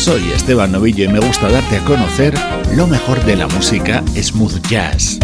soy Esteban Novillo y me gusta darte a conocer lo mejor de la música smooth jazz.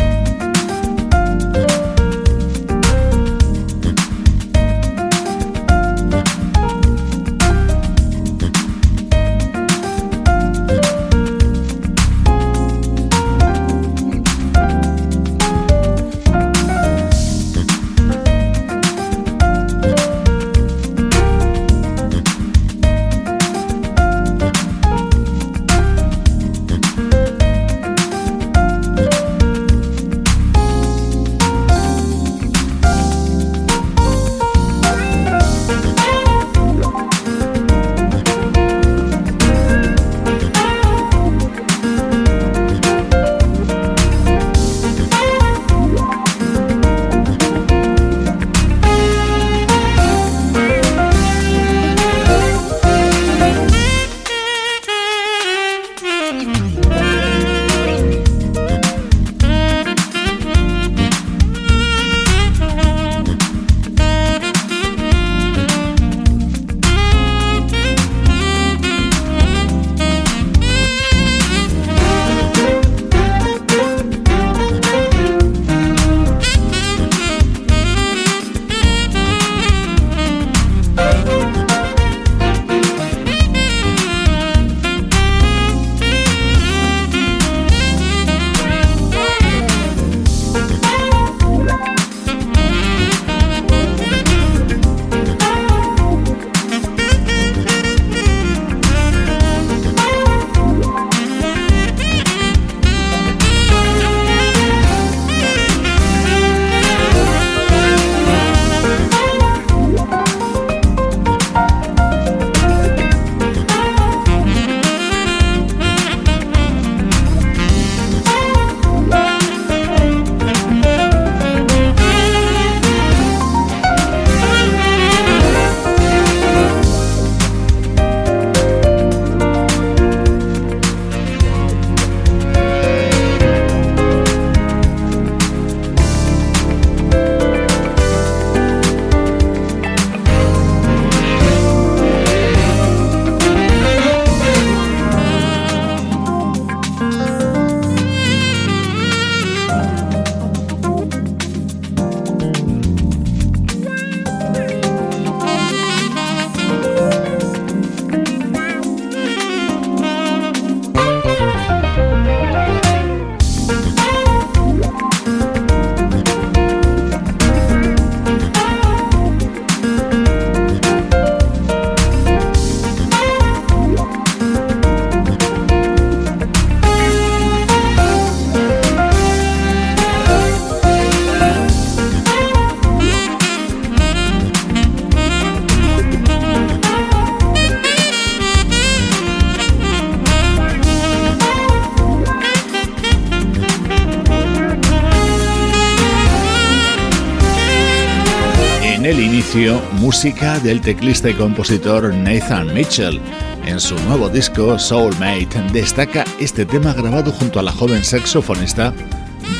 Música del teclista y compositor Nathan Mitchell. En su nuevo disco Soulmate destaca este tema grabado junto a la joven saxofonista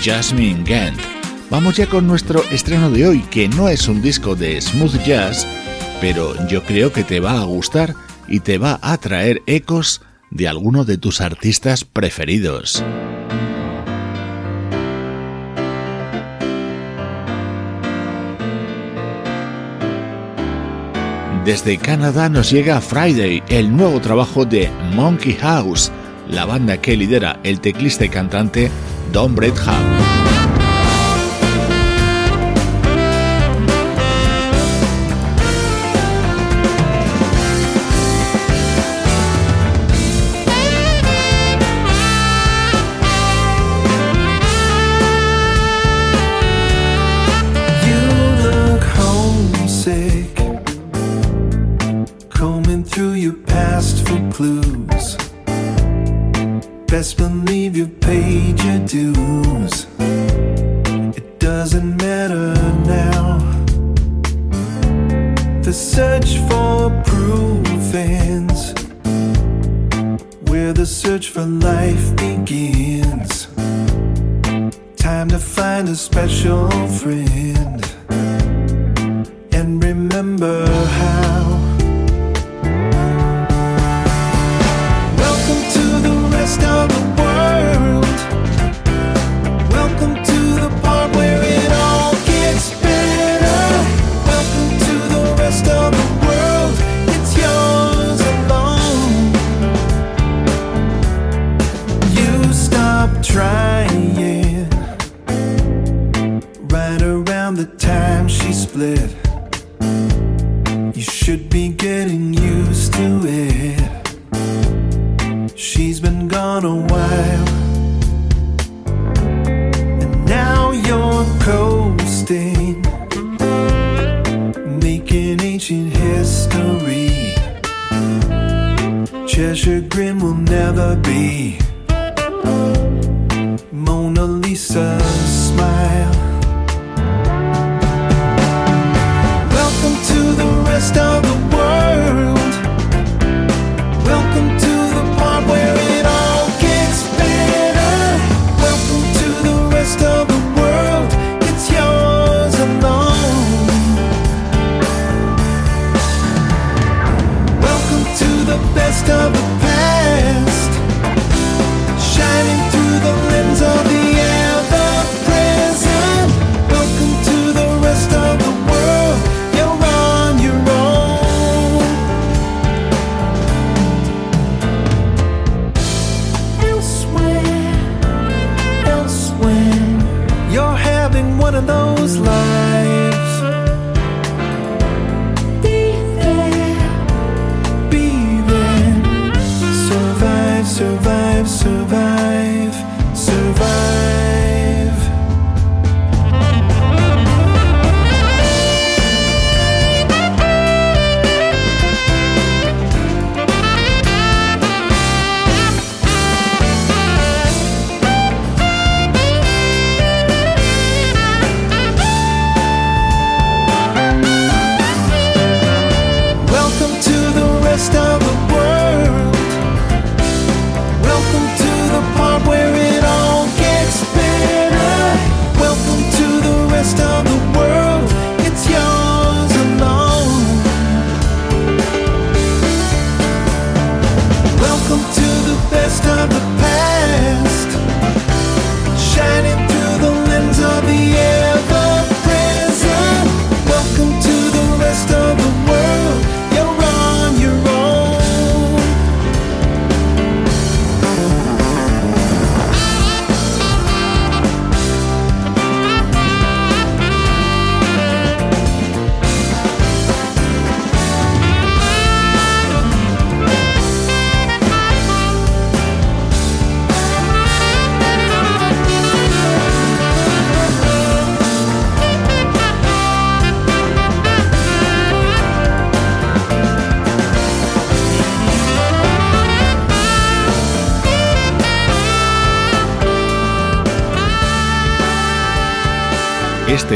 Jasmine Gant. Vamos ya con nuestro estreno de hoy, que no es un disco de smooth jazz, pero yo creo que te va a gustar y te va a traer ecos de alguno de tus artistas preferidos. Desde Canadá nos llega Friday, el nuevo trabajo de Monkey House, la banda que lidera el teclista y cantante Don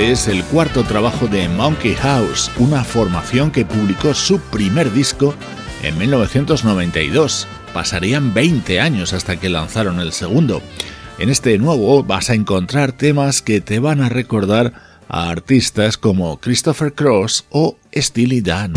Este es el cuarto trabajo de Monkey House, una formación que publicó su primer disco en 1992. Pasarían 20 años hasta que lanzaron el segundo. En este nuevo vas a encontrar temas que te van a recordar a artistas como Christopher Cross o Steely Dan.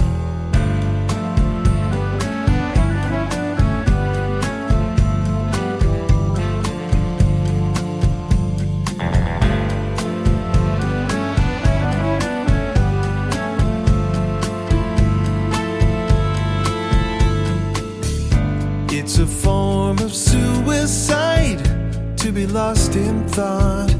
thought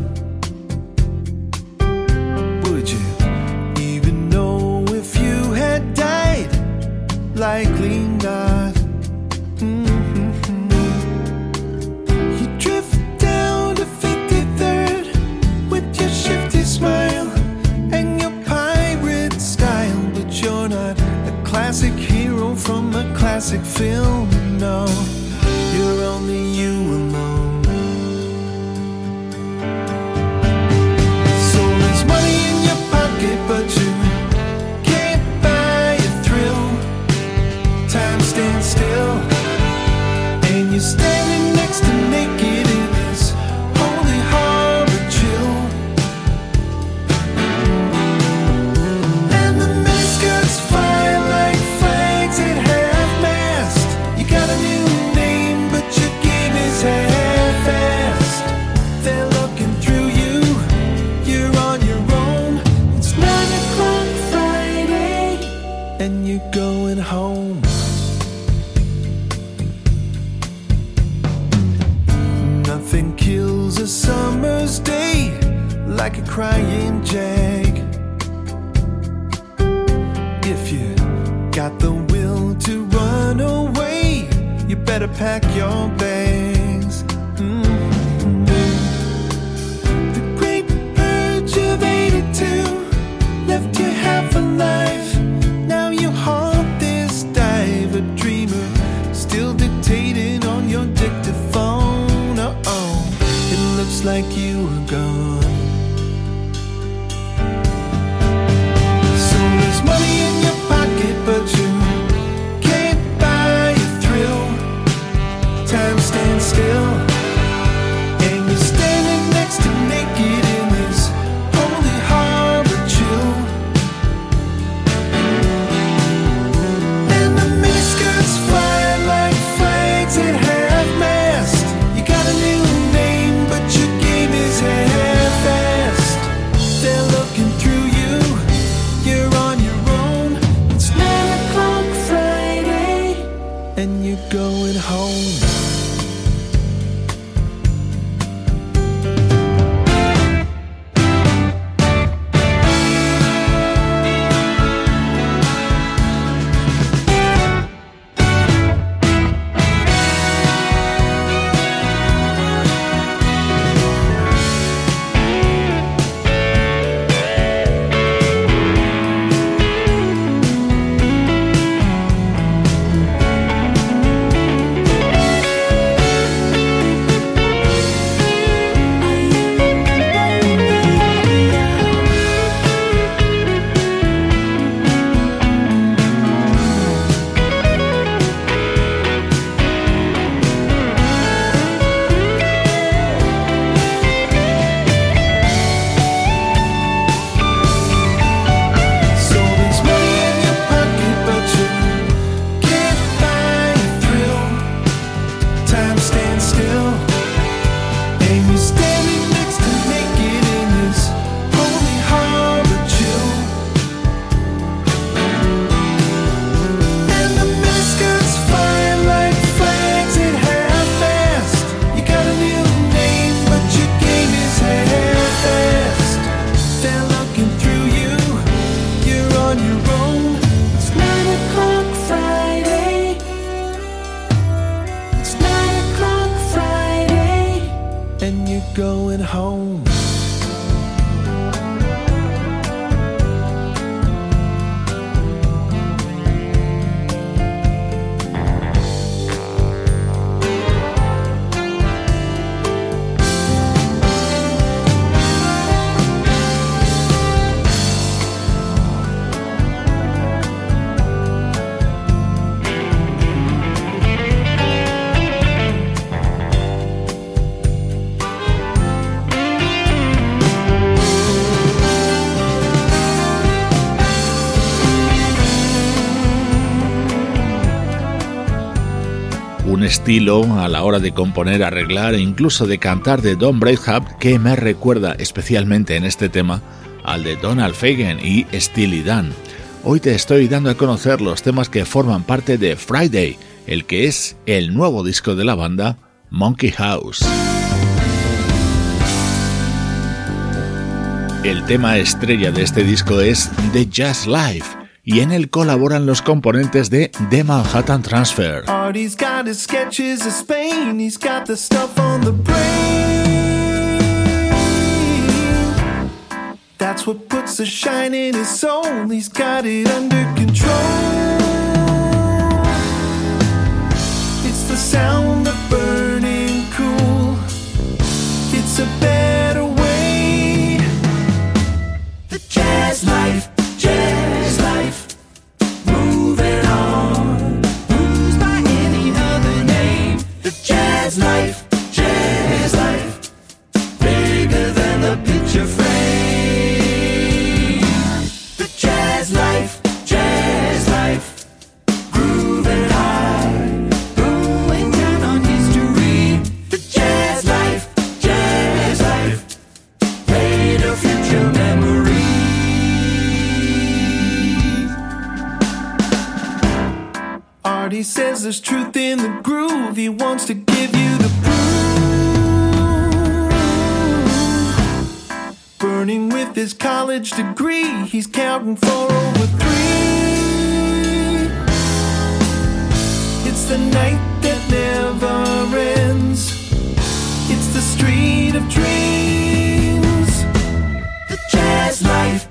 got the will to run away, you better pack your bags. Mm-hmm. The great purge of 82 left you half alive. Now you haunt this diver dreamer, still dictating on your dictaphone. Oh, It looks like you are gone. but you estilo a la hora de componer, arreglar e incluso de cantar de Don Breithaupt que me recuerda especialmente en este tema al de Donald Fagen y Steely Dan. Hoy te estoy dando a conocer los temas que forman parte de Friday, el que es el nuevo disco de la banda Monkey House. El tema estrella de este disco es The Jazz Life y en él colaboran los componentes de The Manhattan Transfer. That's what puts the shine in his soul, he's got it under control. It's the sound of burning cool, it's a better way. The jazz life. The says there's truth in the groove. He wants to give you the proof. Burning with his college degree, he's counting for over three. It's the night that never ends. It's the street of dreams. The jazz life,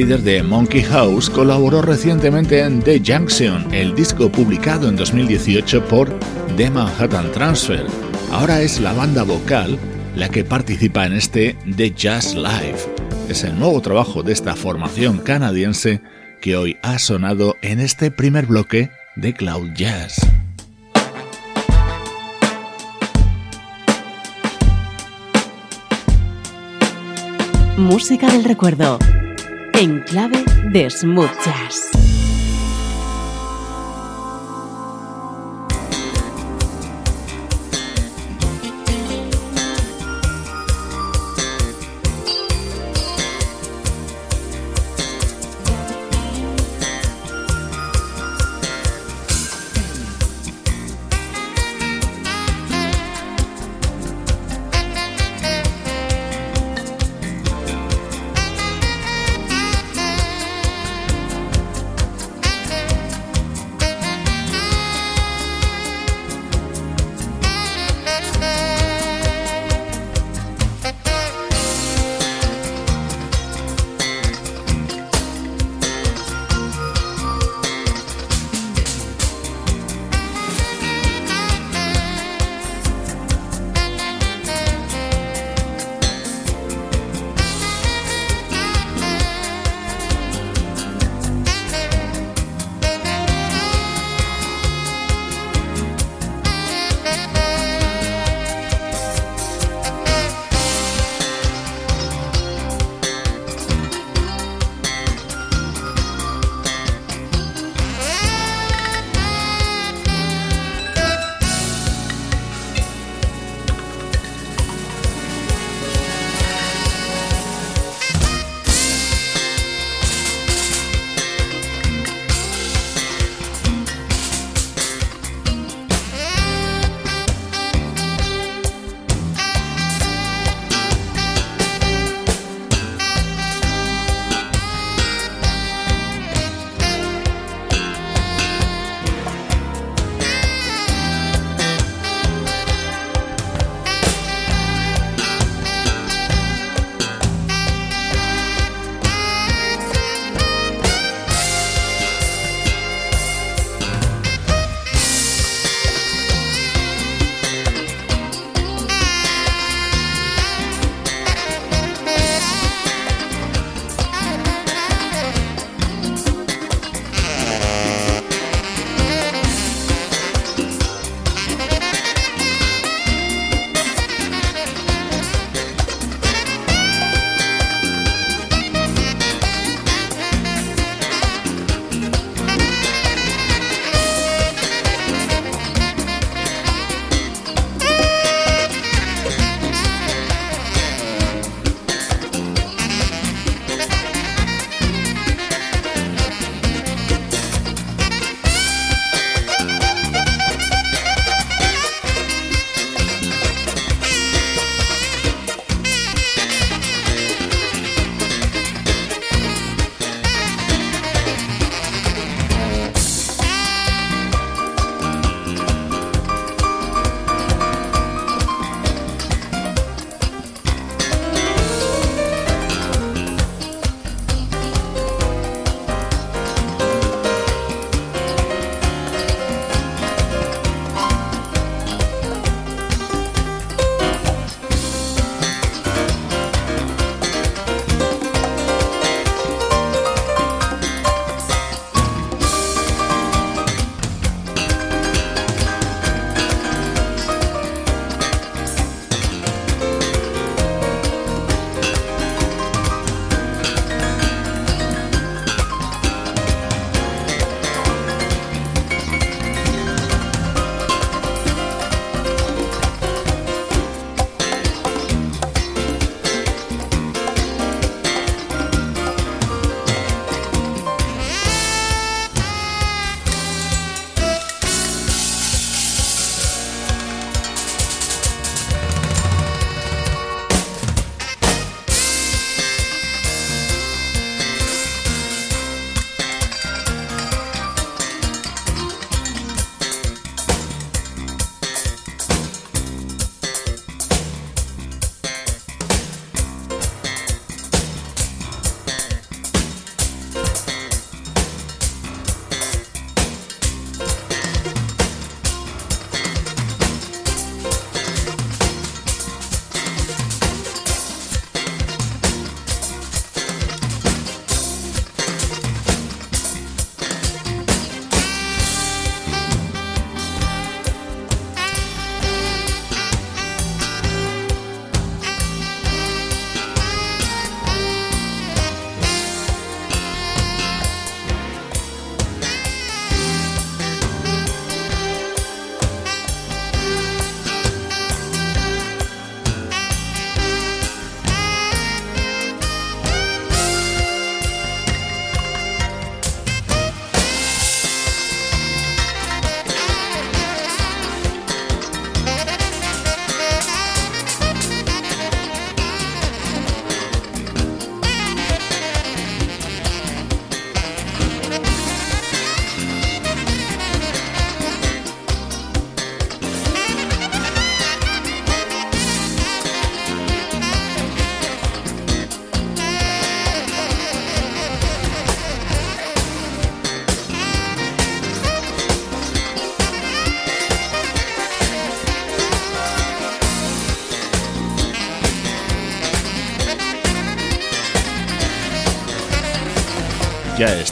líder de Monkey House colaboró recientemente en The Junction, el disco publicado en 2018 por The Manhattan Transfer. Ahora es la banda vocal la que participa en este The Jazz Live. Es el nuevo trabajo de esta formación canadiense que hoy ha sonado en este primer bloque de Cloud Jazz. Música del recuerdo. En clave de smooth.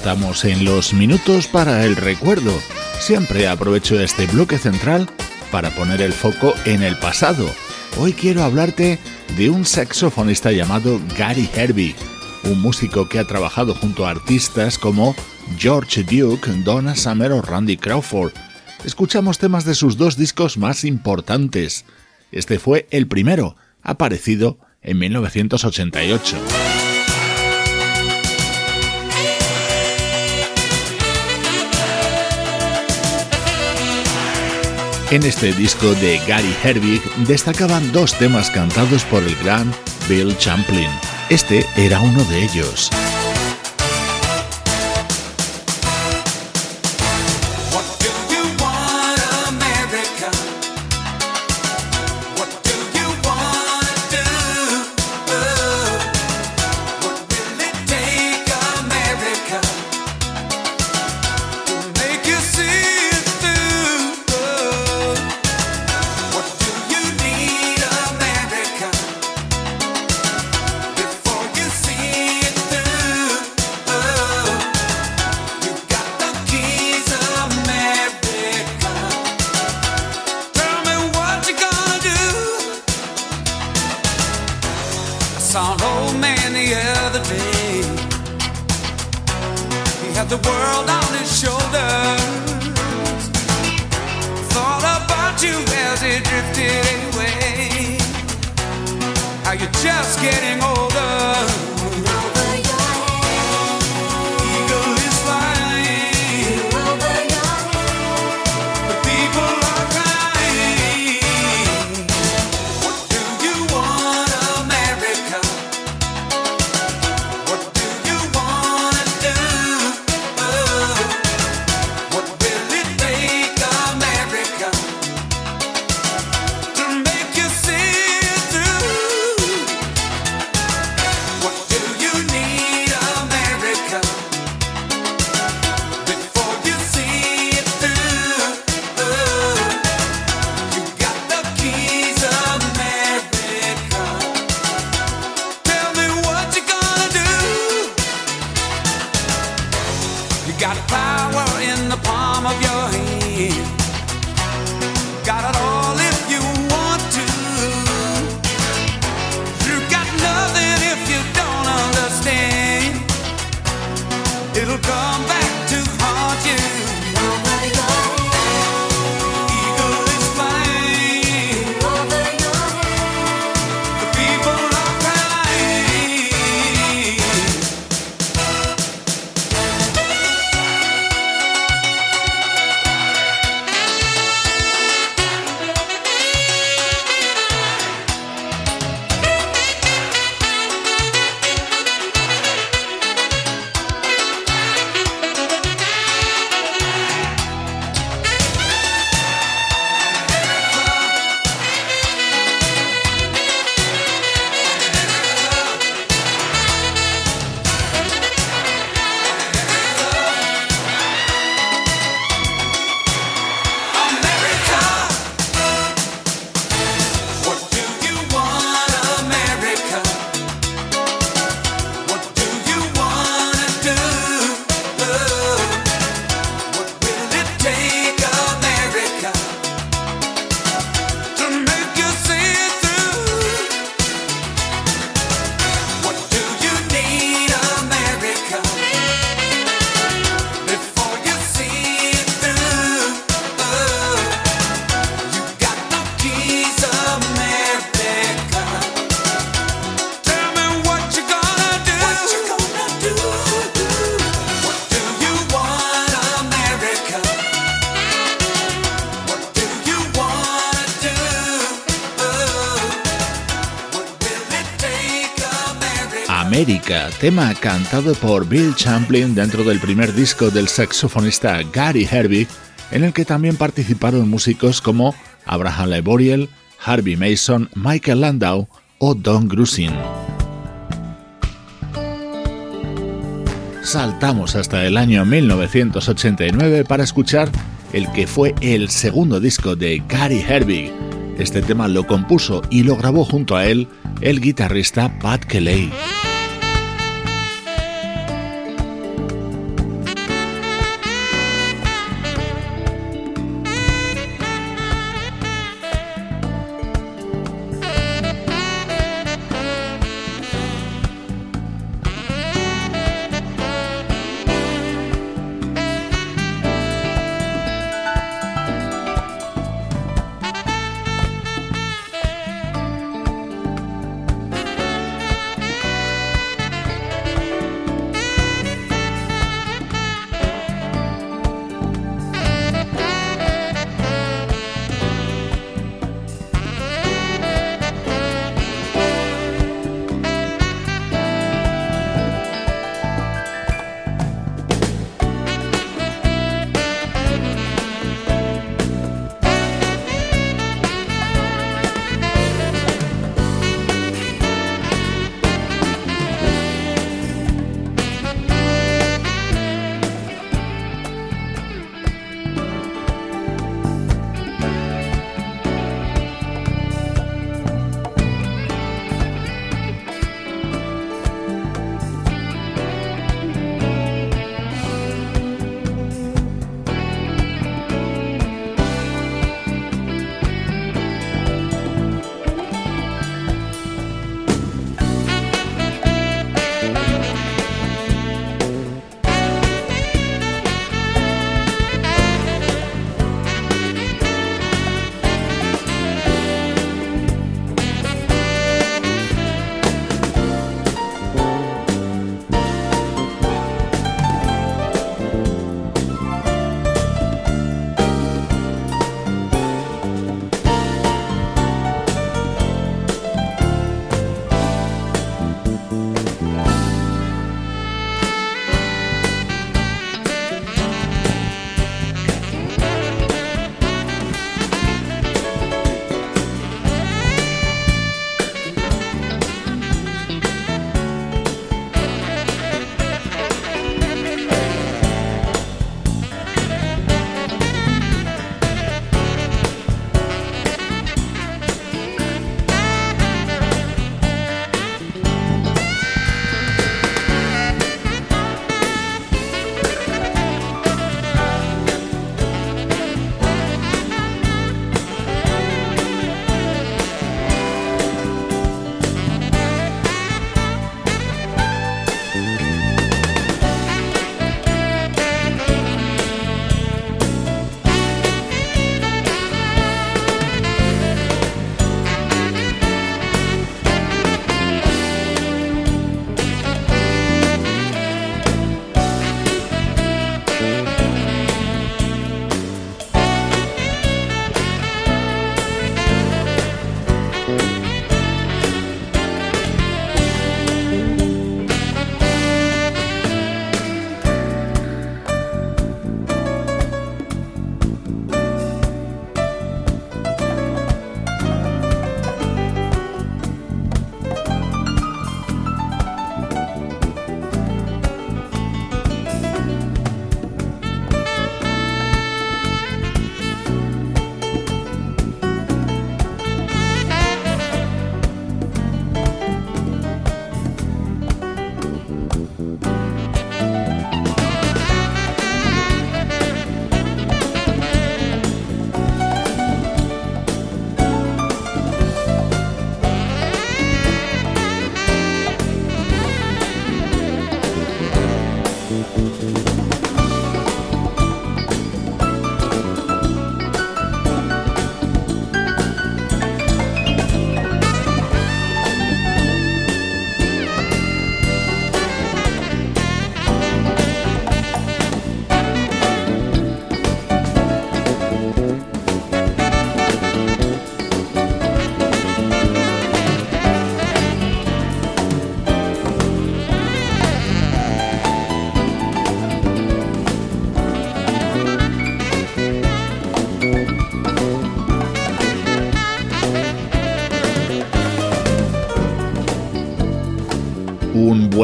Estamos en los minutos para el recuerdo. Siempre aprovecho este bloque central para poner el foco en el pasado. Hoy quiero hablarte de un saxofonista llamado Gary Herbie, un músico que ha trabajado junto a artistas como George Duke, Donna Summer o Randy Crawford. Escuchamos temas de sus dos discos más importantes. Este fue el primero, aparecido en 1988. En este disco de Gary Herbig destacaban dos temas cantados por el gran Bill Champlin. Este era uno de ellos. Tema cantado por Bill Champlin dentro del primer disco del saxofonista Gary Herbig, en el que también participaron músicos como Abraham Leboriel, Harvey Mason, Michael Landau o Don Grusin. Saltamos hasta el año 1989 para escuchar el que fue el segundo disco de Gary Herbig. Este tema lo compuso y lo grabó junto a él el guitarrista Pat Kelly.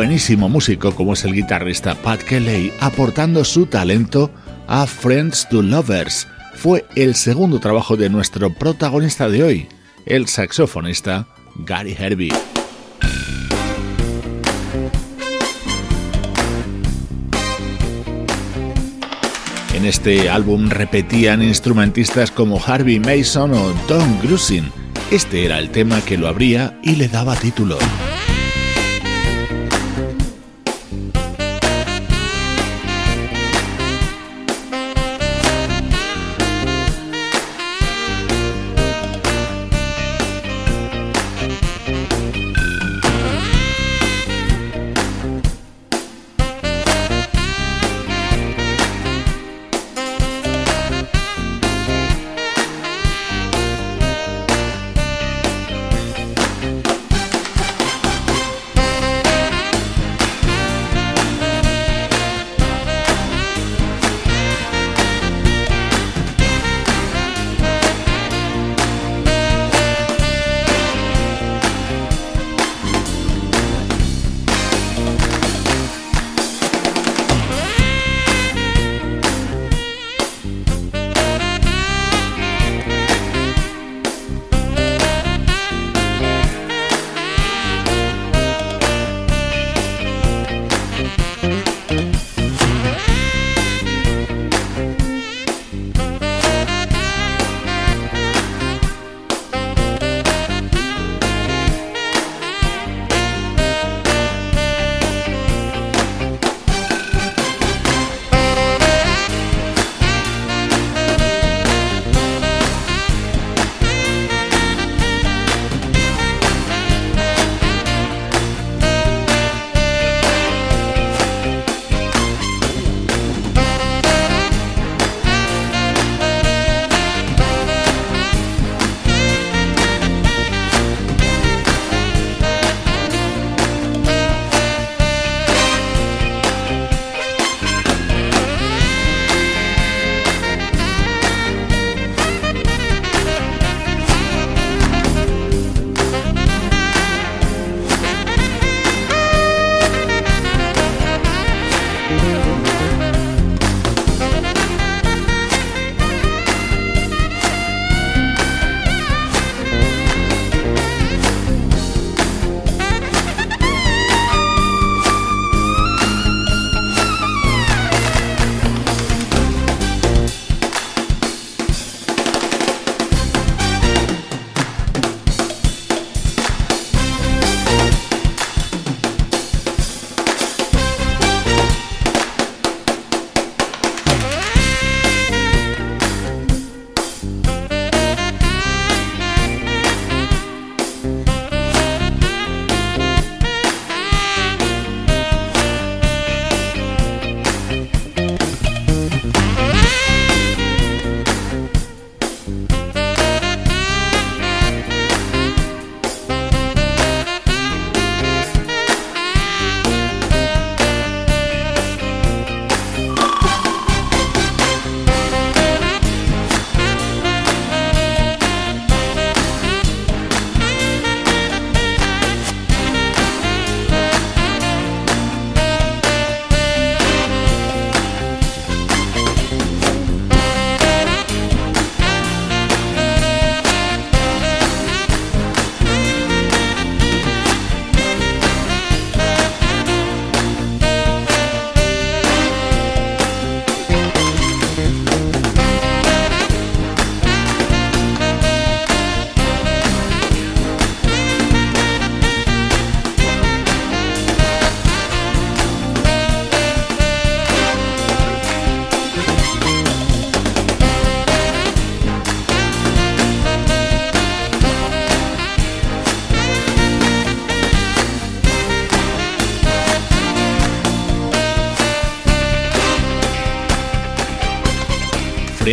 Buenísimo músico como es el guitarrista Pat Kelly, aportando su talento a Friends to Lovers. Fue el segundo trabajo de nuestro protagonista de hoy, el saxofonista Gary Herbie. En este álbum repetían instrumentistas como Harvey Mason o Don Grusin. Este era el tema que lo abría y le daba título.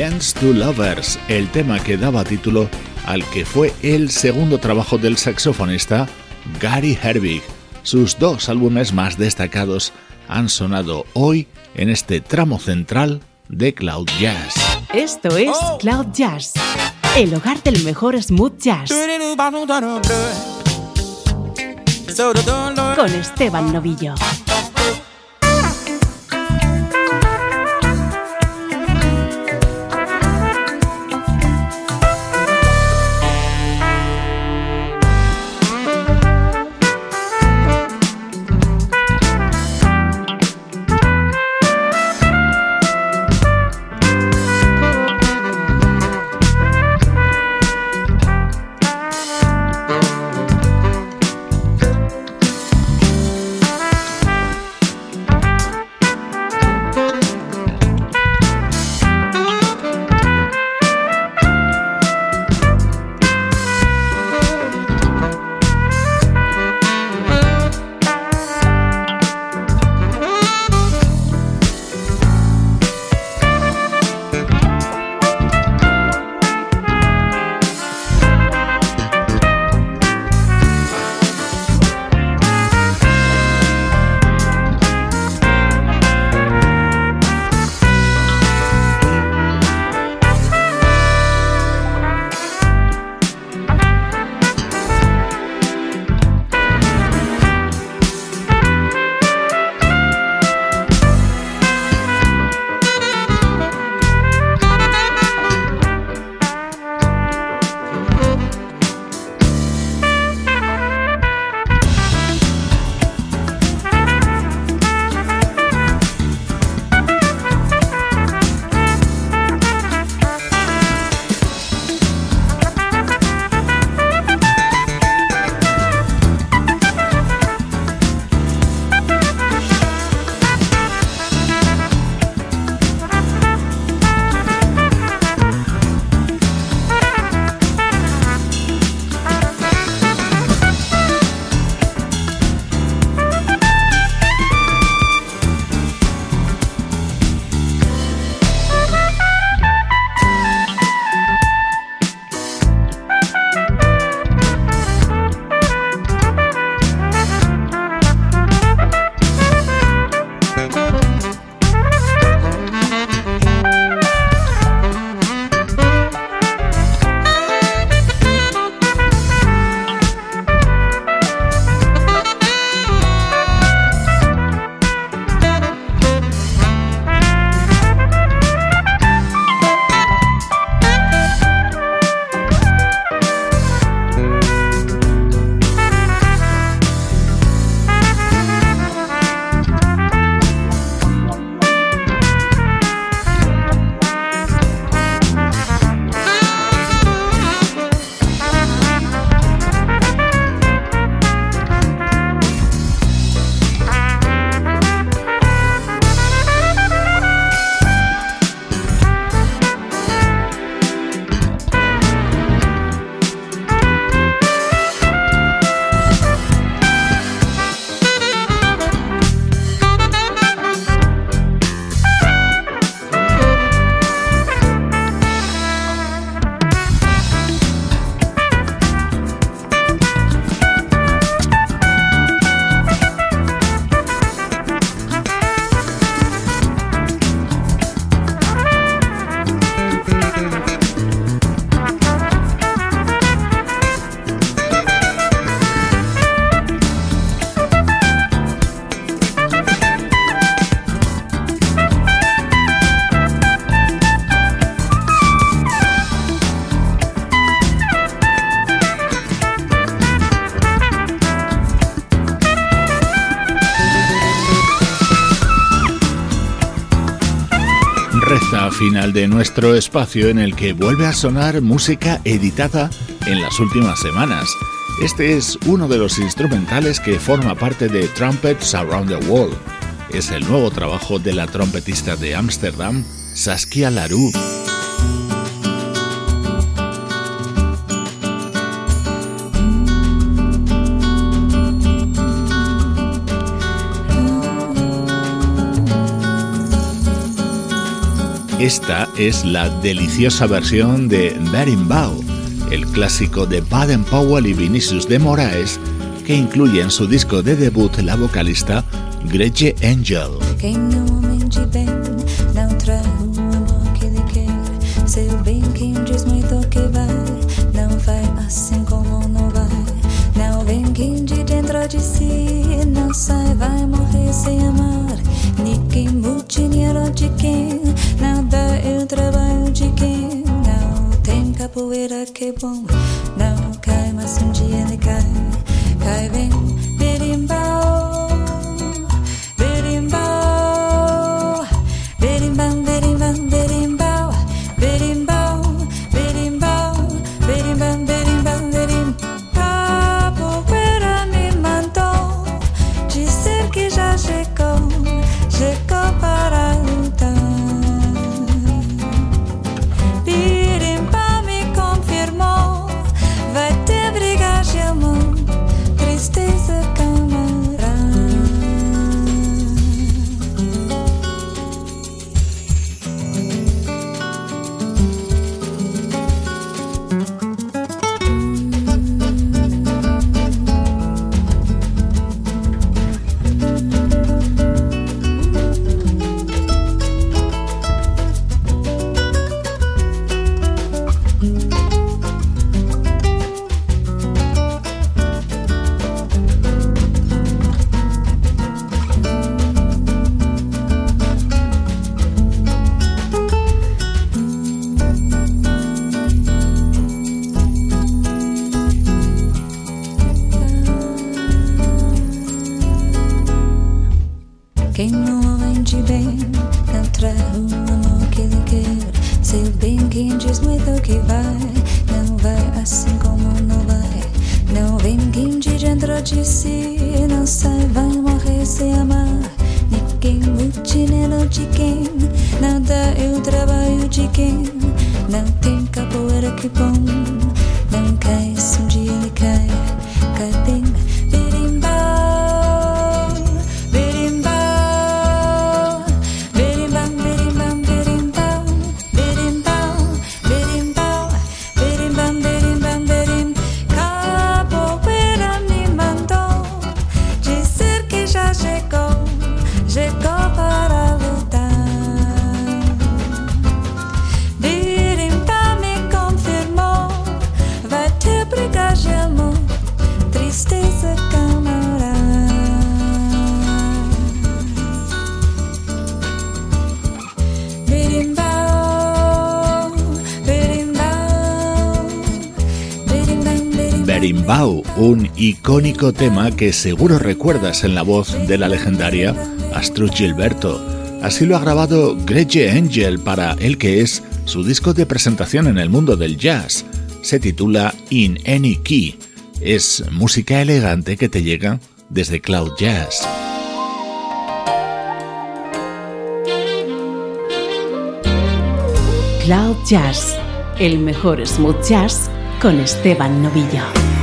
Friends to Lovers, el tema que daba título al que fue el segundo trabajo del saxofonista Gary Herbig. Sus dos álbumes más destacados han sonado hoy en este tramo central de Cloud Jazz. Esto es oh. Cloud Jazz, el hogar del mejor smooth jazz. Con Esteban Novillo. Final de nuestro espacio en el que vuelve a sonar música editada en las últimas semanas. Este es uno de los instrumentales que forma parte de Trumpets Around the World. Es el nuevo trabajo de la trompetista de Ámsterdam, Saskia Larue. Esta es la deliciosa versión de Berimbau, el clásico de Baden Powell y Vinicius de Moraes, que incluye en su disco de debut la vocalista Gretche Angel. 风铃 rende bem não traz o amor que ele quer. Sei bem quem diz muito que vai, não vai assim como não vai. Não vem quem de dentro de si não sai, vai morrer sem amar. Ninguém não de quem não dá o trabalho de quem não tem capoeira que bom. Não cai, se um dia ele cai, cai bem. Un icónico tema que seguro recuerdas en la voz de la legendaria Astrud Gilberto. Así lo ha grabado Gretche Angel para el que es su disco de presentación en el mundo del jazz. Se titula In Any Key. Es música elegante que te llega desde Cloud Jazz. Cloud Jazz, el mejor smooth jazz con Esteban Novillo.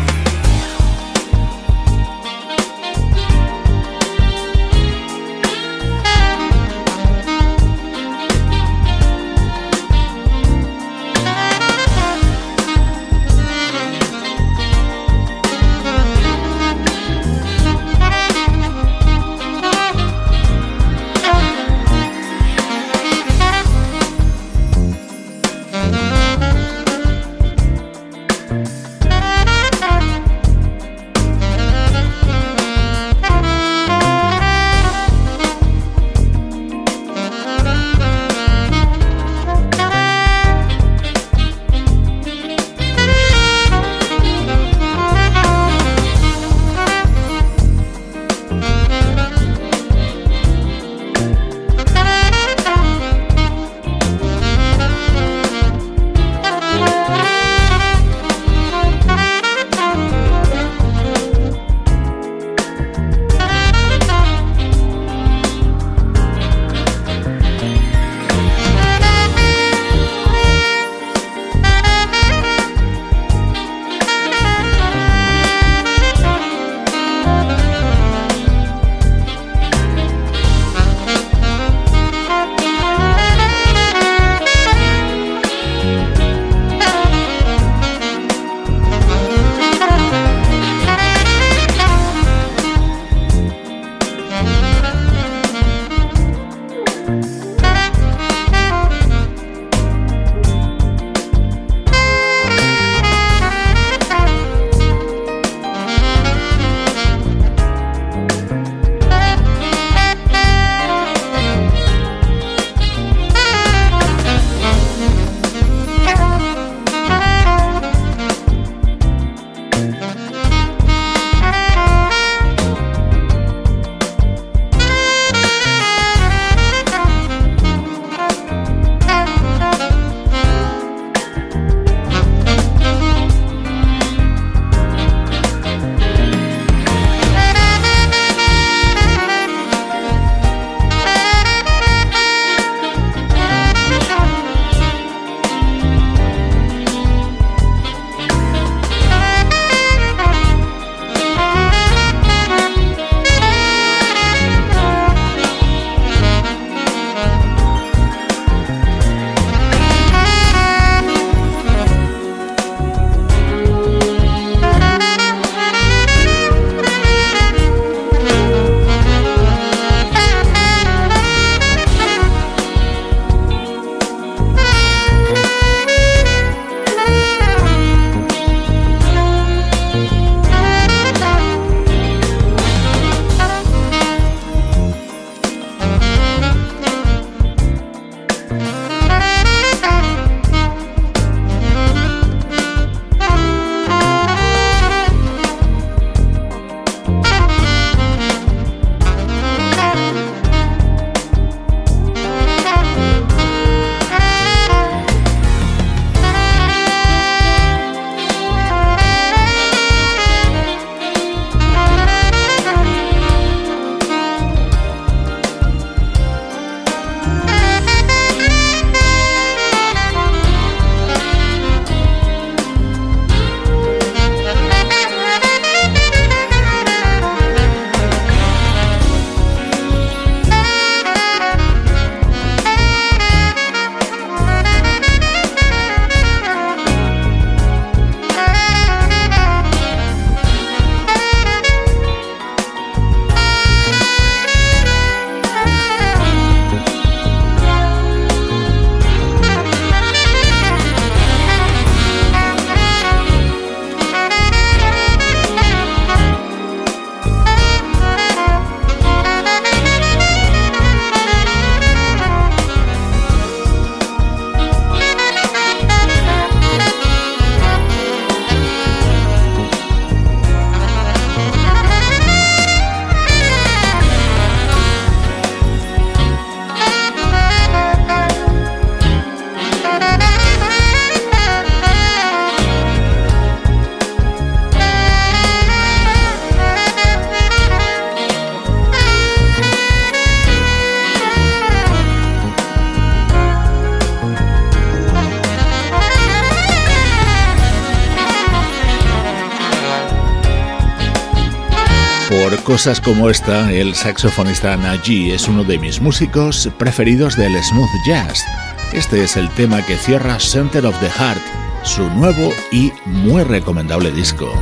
Cosas como esta, el saxofonista Naji es uno de mis músicos preferidos del smooth jazz. Este es el tema que cierra Center of the Heart, su nuevo y muy recomendable disco.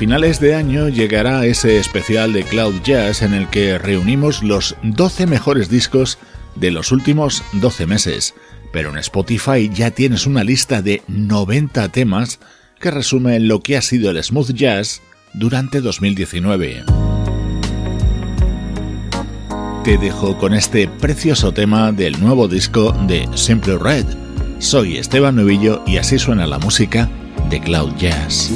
Finales de año llegará ese especial de Cloud Jazz en el que reunimos los 12 mejores discos de los últimos 12 meses, pero en Spotify ya tienes una lista de 90 temas que resumen lo que ha sido el smooth jazz durante 2019. Te dejo con este precioso tema del nuevo disco de Simple Red. Soy Esteban Novillo y así suena la música de Cloud Jazz.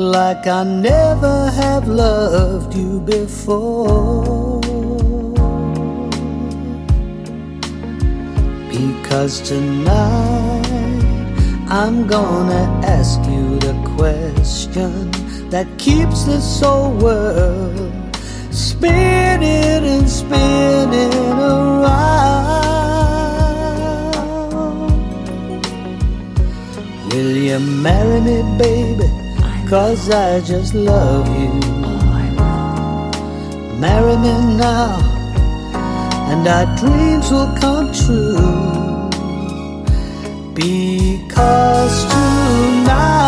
Like I never have loved you before. Because tonight I'm gonna ask you the question that keeps this whole world spinning and spinning around. Will you marry me, baby? Cause I just love you. Marry me now, and our dreams will come true. Because tonight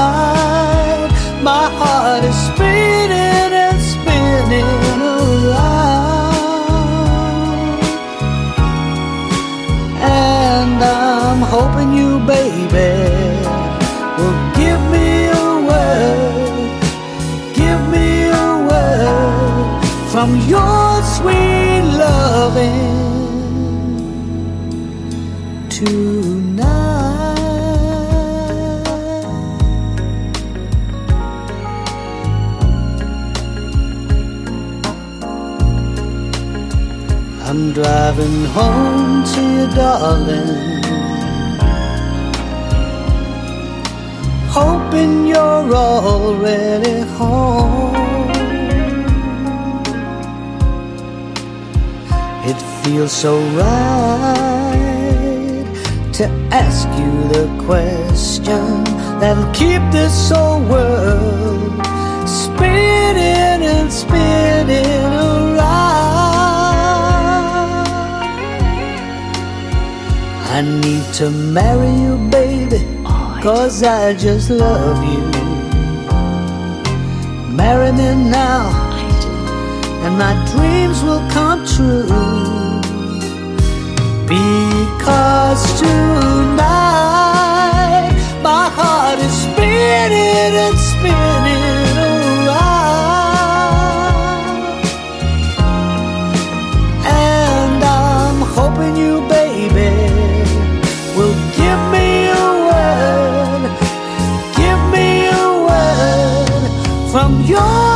my heart is from your sweet loving tonight. I'm driving home to you, darling. Hoping you're already feels so right to ask you the question that'll keep this whole world spinning and spinning around. I need to marry you, baby, cause I just love you. Marry me now, and my dreams will come true. Because tonight my heart is spinning and spinning around. And I'm hoping you, baby, will give me a word, give me a word from your.